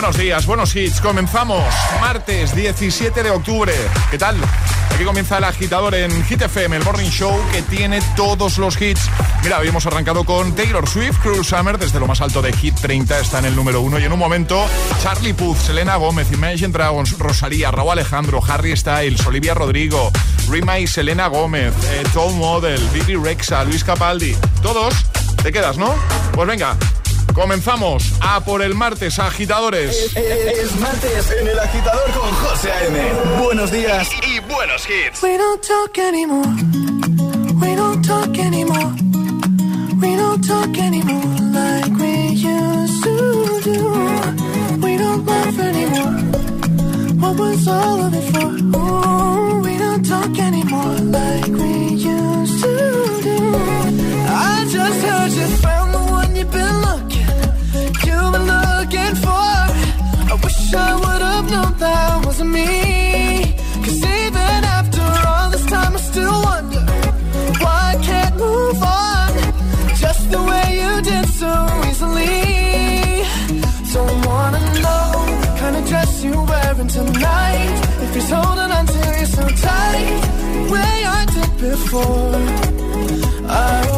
Buenos días, buenos hits. Comenzamos martes 17 de octubre. ¿Qué tal? Aquí comienza el agitador en Hit FM, el morning show que tiene todos los hits. Mira, habíamos arrancado con Taylor Swift, Cruel Summer, desde lo más alto de Hit 30, está en el número 1. Y en un momento, Charlie Puth, Selena Gómez, Imagine Dragons, Rosalía, Raúl Alejandro, Harry Styles, Olivia Rodrigo, Rima y Selena Gómez, eh, Tom Model, Bibi Rexa, Luis Capaldi. Todos, te quedas, ¿no? Pues venga. Comenzamos a por el martes, agitadores. Es martes en el agitador con José A.M. Buenos días y buenos hits. We don't talk anymore. We don't talk anymore. We don't talk anymore like we used to do. We don't laugh anymore. What was all of it for? Ooh, we don't talk anymore like we used to do. I just heard you looking for. I wish I would have known that wasn't me. Cause even after all this time, I still wonder why I can't move on just the way you did so easily. Don't wanna know the kind of dress you're wearing tonight. If he's holding on to you so tight, the way I did before. I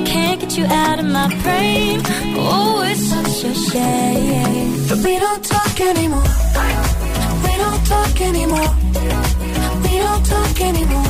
I can't get you out of my brain. Oh, it's such a shame. But we don't talk anymore. We don't talk anymore. We don't talk anymore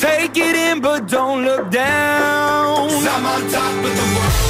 Take it in, but don't look down. I'm on top of the world.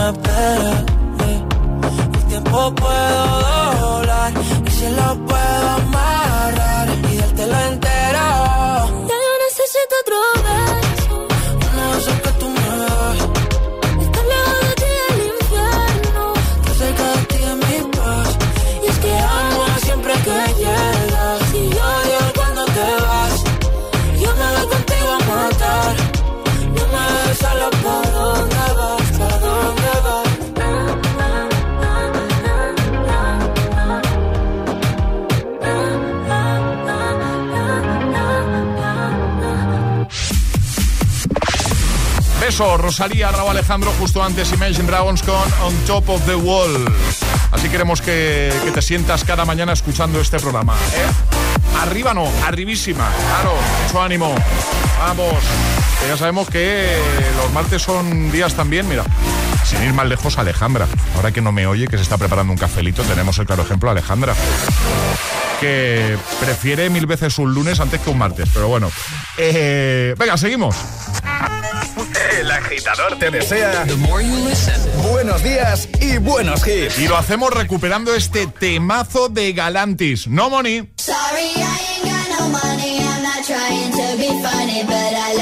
me eh, El tiempo puedo doblar Y si lo puedo amarrar Beso, Rosalía, Raúl Alejandro, justo antes Imagine Dragons con On Top of the Wall. Así queremos que, te sientas cada mañana escuchando este programa. ¿eh? Arriba no, arribísima, claro, mucho ánimo. Vamos, ya sabemos que los martes son días también, mira. Sin ir más lejos, Alejandra. Ahora que no me oye, que se está preparando un cafelito, tenemos el claro ejemplo, Alejandra que prefiere mil veces un lunes antes que un martes. Pero bueno, Eh, venga, seguimos. El agitador te desea The more you listen, buenos días y buenos hits. Y lo hacemos recuperando este temazo de Galantis. No money. Sorry, I ain't got no money. I'm not trying to be funny, but I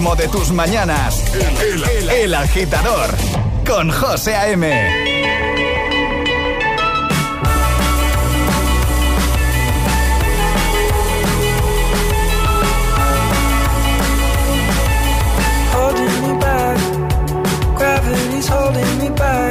de tus mañanas. El, agitador con José A.M. Gravity's holding me back.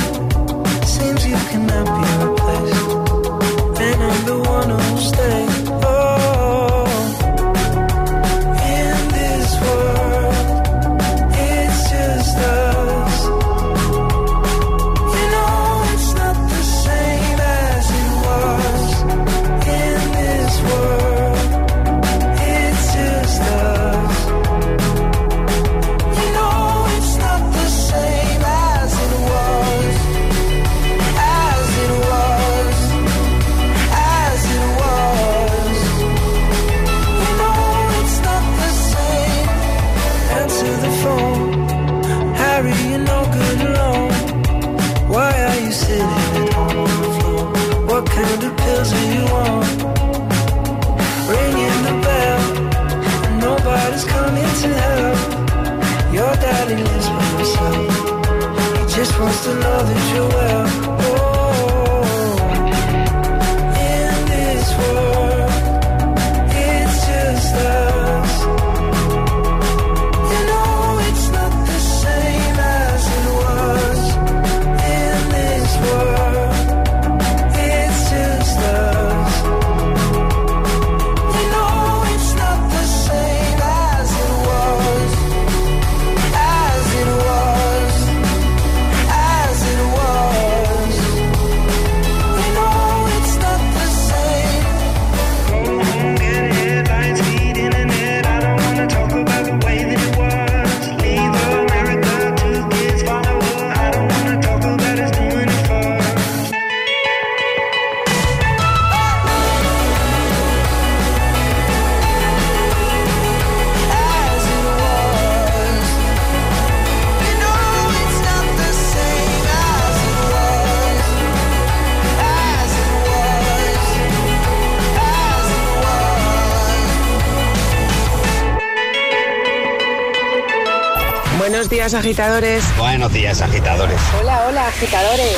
días, agitadores. Buenos días, agitadores. Hola, hola, agitadores.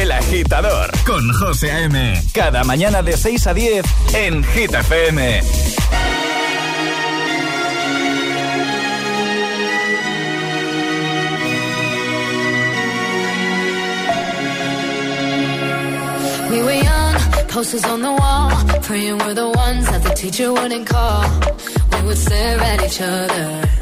El agitador con José A.M. Cada mañana de 6 a 10 en Gita FM. We were young, posters on the wall, praying we're the ones that the teacher wouldn't call. We would stare at each other.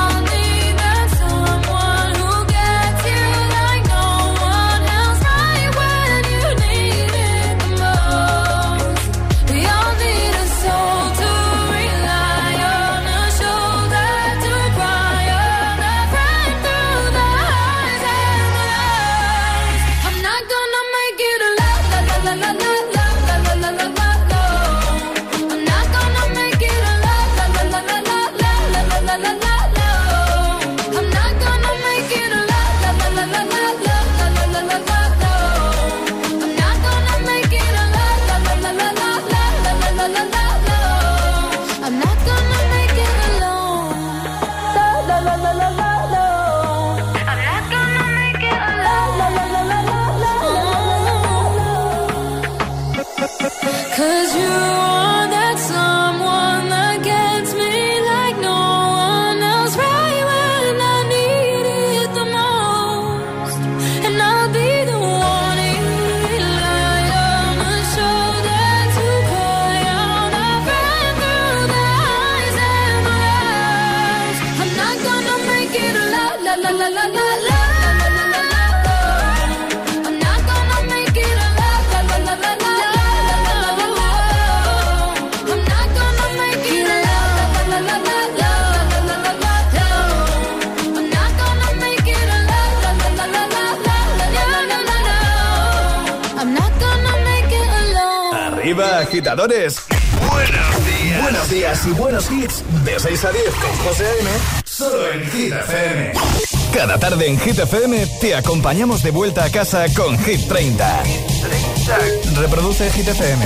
Agitadores. Buenos días. Buenos días y buenos hits. De 6 a 10 con José A.M. Solo en Hit FM. Cada tarde en Hit FM te acompañamos de vuelta a casa con Hit 30. Reproduce Hit FM.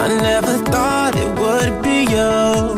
I never thought it would be you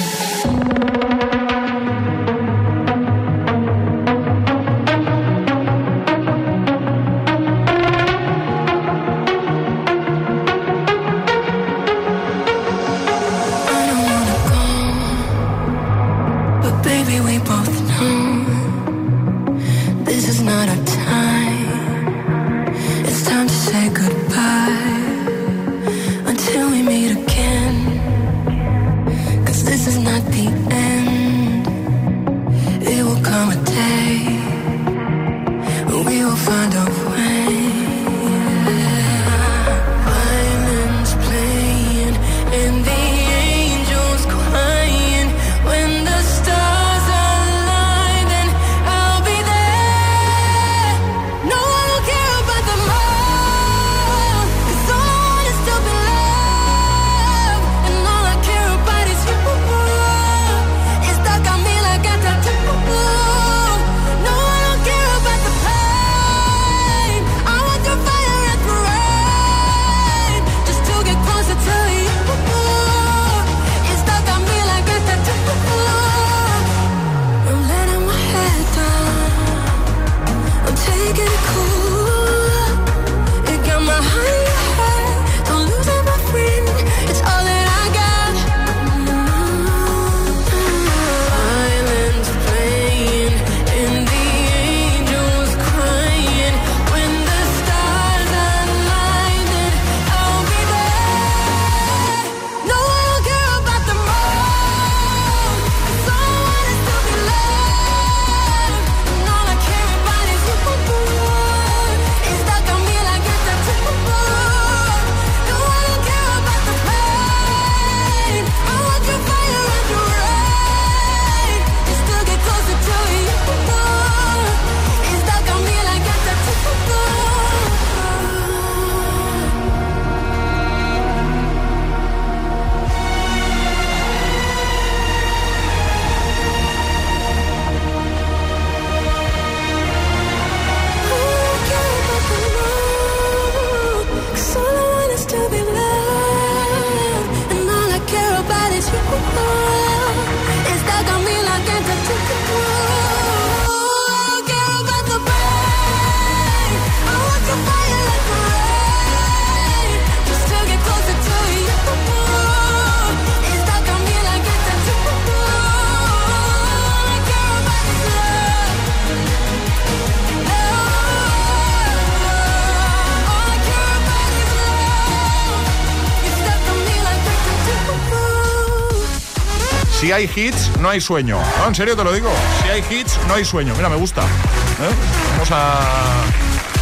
Si hay hits, no hay sueño. No, en serio te lo digo. Si hay hits, no hay sueño. Mira, me gusta. ¿eh? Vamos a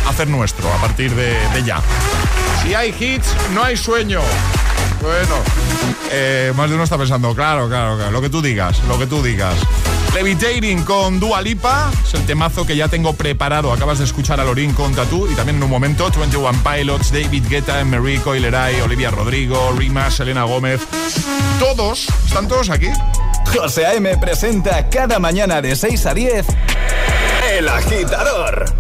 hacer nuestro a partir de, ya. Si hay hits, no hay sueño. Bueno, eh, más de uno está pensando, claro, claro, claro, lo que tú digas, lo que tú digas. Levitating con Dualipa es el temazo que ya tengo preparado. Acabas de escuchar a Lorin con Tatú y también en un momento 21 Pilots, David Guetta, Emery Coileray, Olivia Rodrigo, Rima, Selena Gómez. Todos, ¿están todos aquí? José A.M. presenta cada mañana de 6 a 10 El Agitador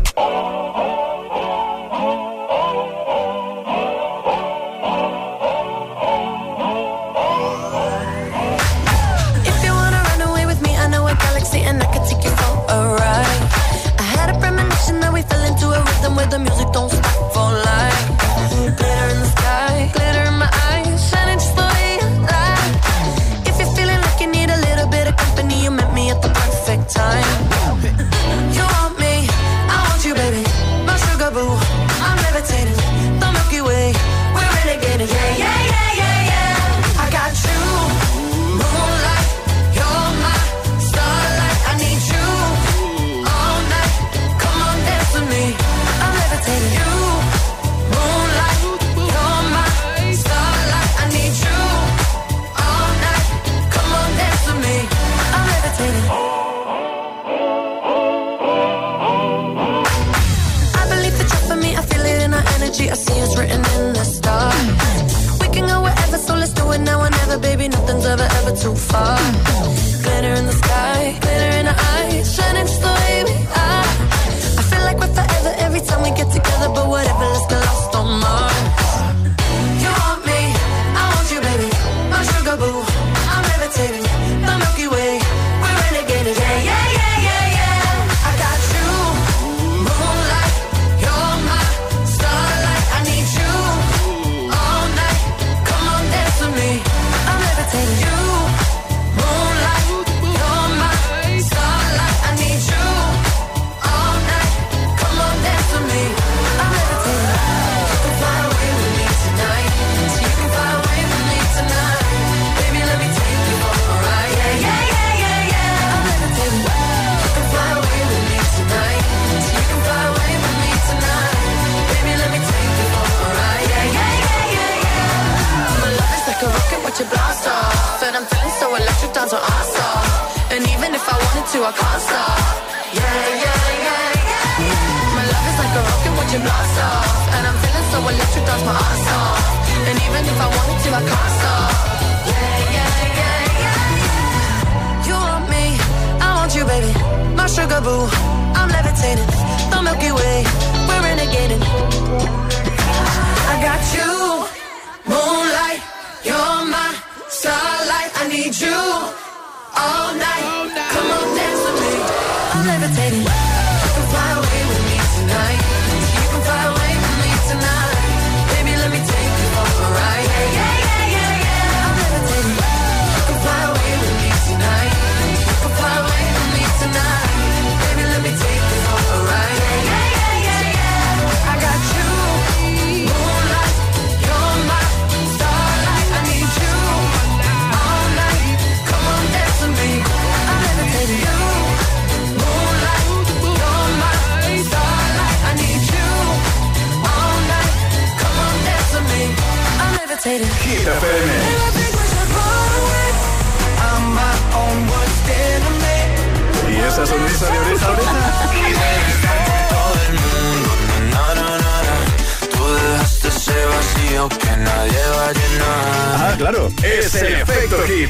es el efecto hit.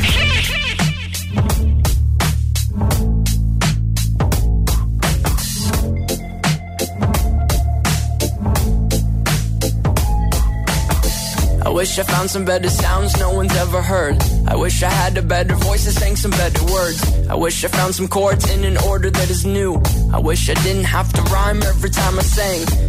I wish I found some better sounds no one's ever heard. I wish I had a better voice and sang some better words. I wish I found some chords in an order that is new. I wish I didn't have to rhyme every time I sang.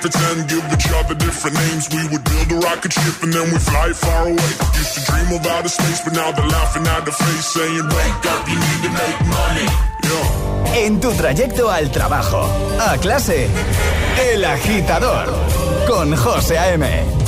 Give each other different names. We would build a rocket ship and then fly far away. To dream space, but now they're laughing saying, wake up, you need to make money. En tu trayecto al trabajo, a clase, El Agitador, con José A.M.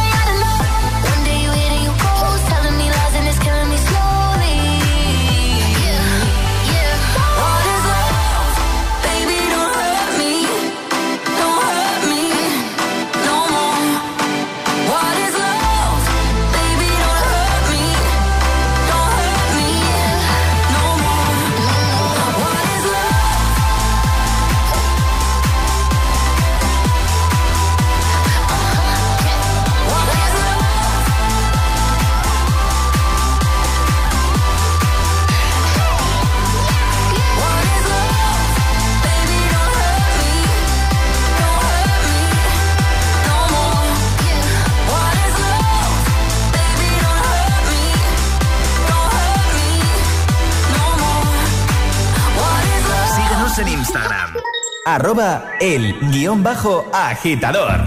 Arroba el guion bajo agitador.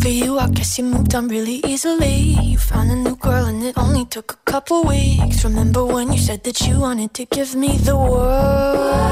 For you, I guess you moved on really easily. You found a new girl and it only took a couple weeks. Remember when you said that you wanted to give me the world?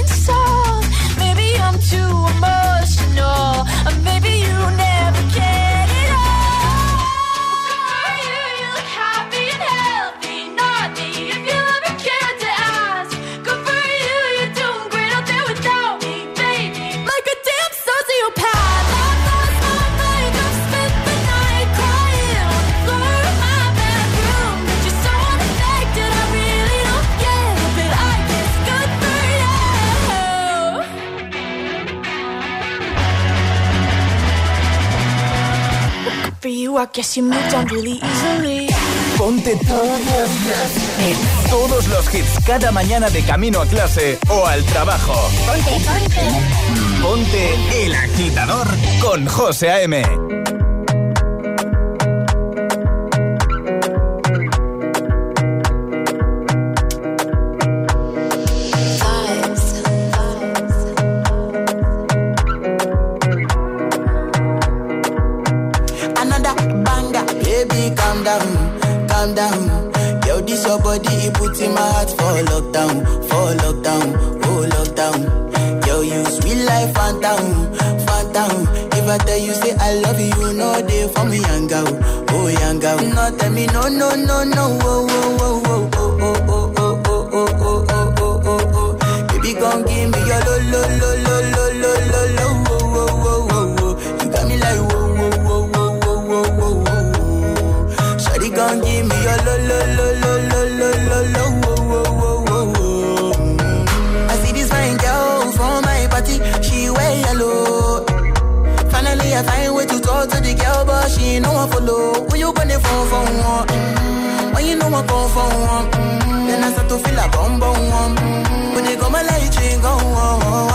Ponte todos los, todos los hits cada mañana de camino a clase o al trabajo. Ponte, ponte. Ponte el agitador con José A.M. for lockdown, for lockdown, oh lockdown. Yo, you sweet life, phantom, phantom. If I tell you say I love you, no day for me, young girl, oh young girl. No tell me no, no, no, no, oh, oh, oh. oh. I follow. You gonna phone for one? Mm-hmm. When you know I come for one? Mm. Then I start to feel a bum bum. Mm-hmm. When they come, I let you oh, go. Oh, oh.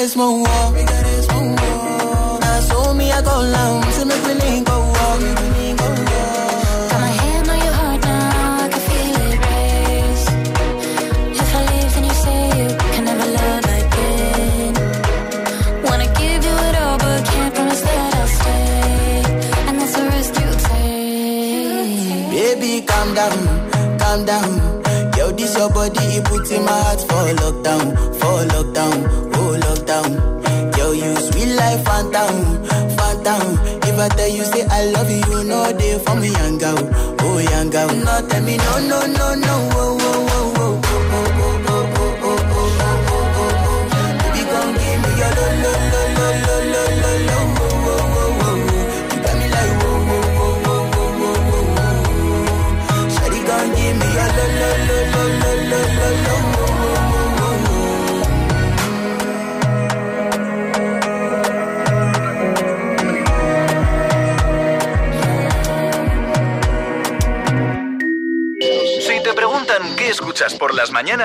mesmo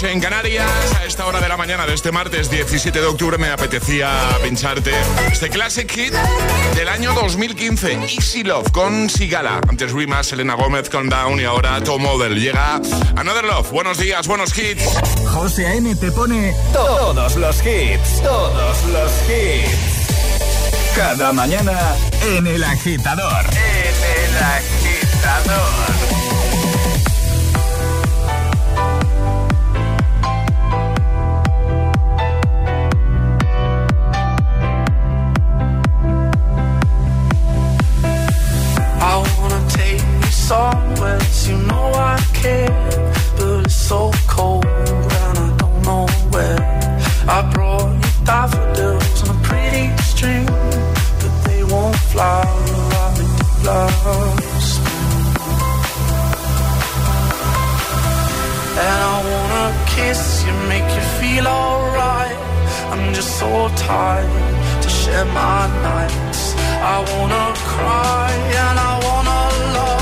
en Canarias. A esta hora de la mañana de este martes 17 de octubre me apetecía pincharte este classic hit del año 2015, Easy Love con Sigala. Antes Rima, Selena Gómez con Down y ahora Tom Model. Llega Another Love. Buenos días, buenos hits. José A.M. te pone todos los hits, todos los hits. Cada mañana en El Agitador. En El Agitador. you know I care, but it's so cold and I don't know where. I brought you daffodils on a pretty string, but they won't flower after loss. And I wanna kiss you, make you feel alright. I'm just so tired to share my nights. I wanna cry and I wanna love.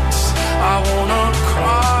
I wanna cry.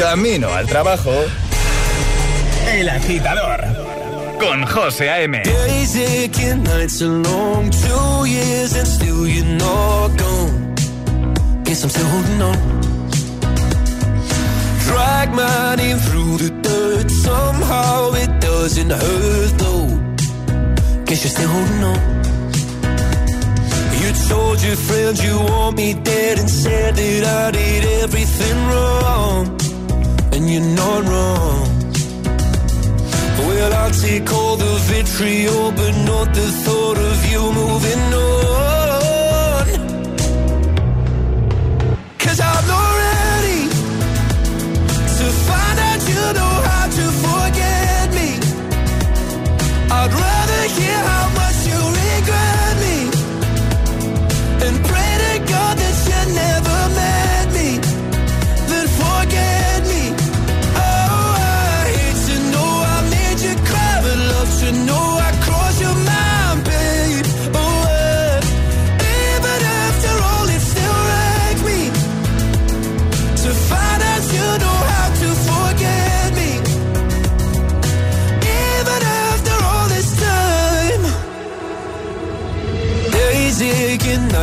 Camino al trabajo. El agitador. Con José A.M. Days aching, nights long, two years and still you're not. Guess I'm still holding on. Drag my name through the dirt, somehow it doesn't hurt though. Guess you're still holding on. You told your friends you want me dead and said that I did everything wrong And you're not wrong. Well, I'll take all the vitriol, but not the thought of you moving on. Cause I'm not ready to find out you know how to forget me. I'd rather hear how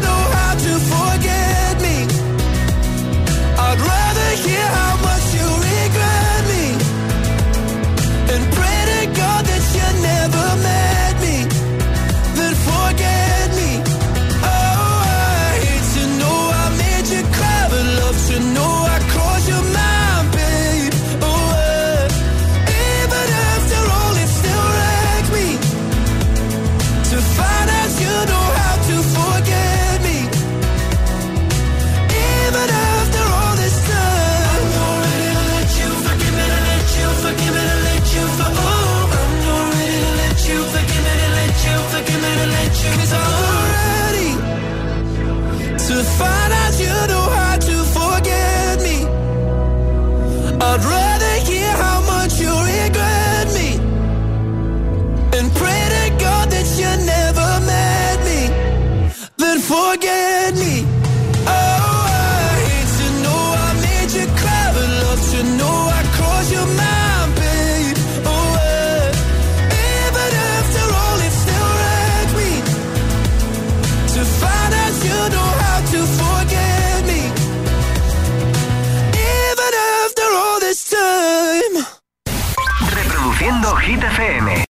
know.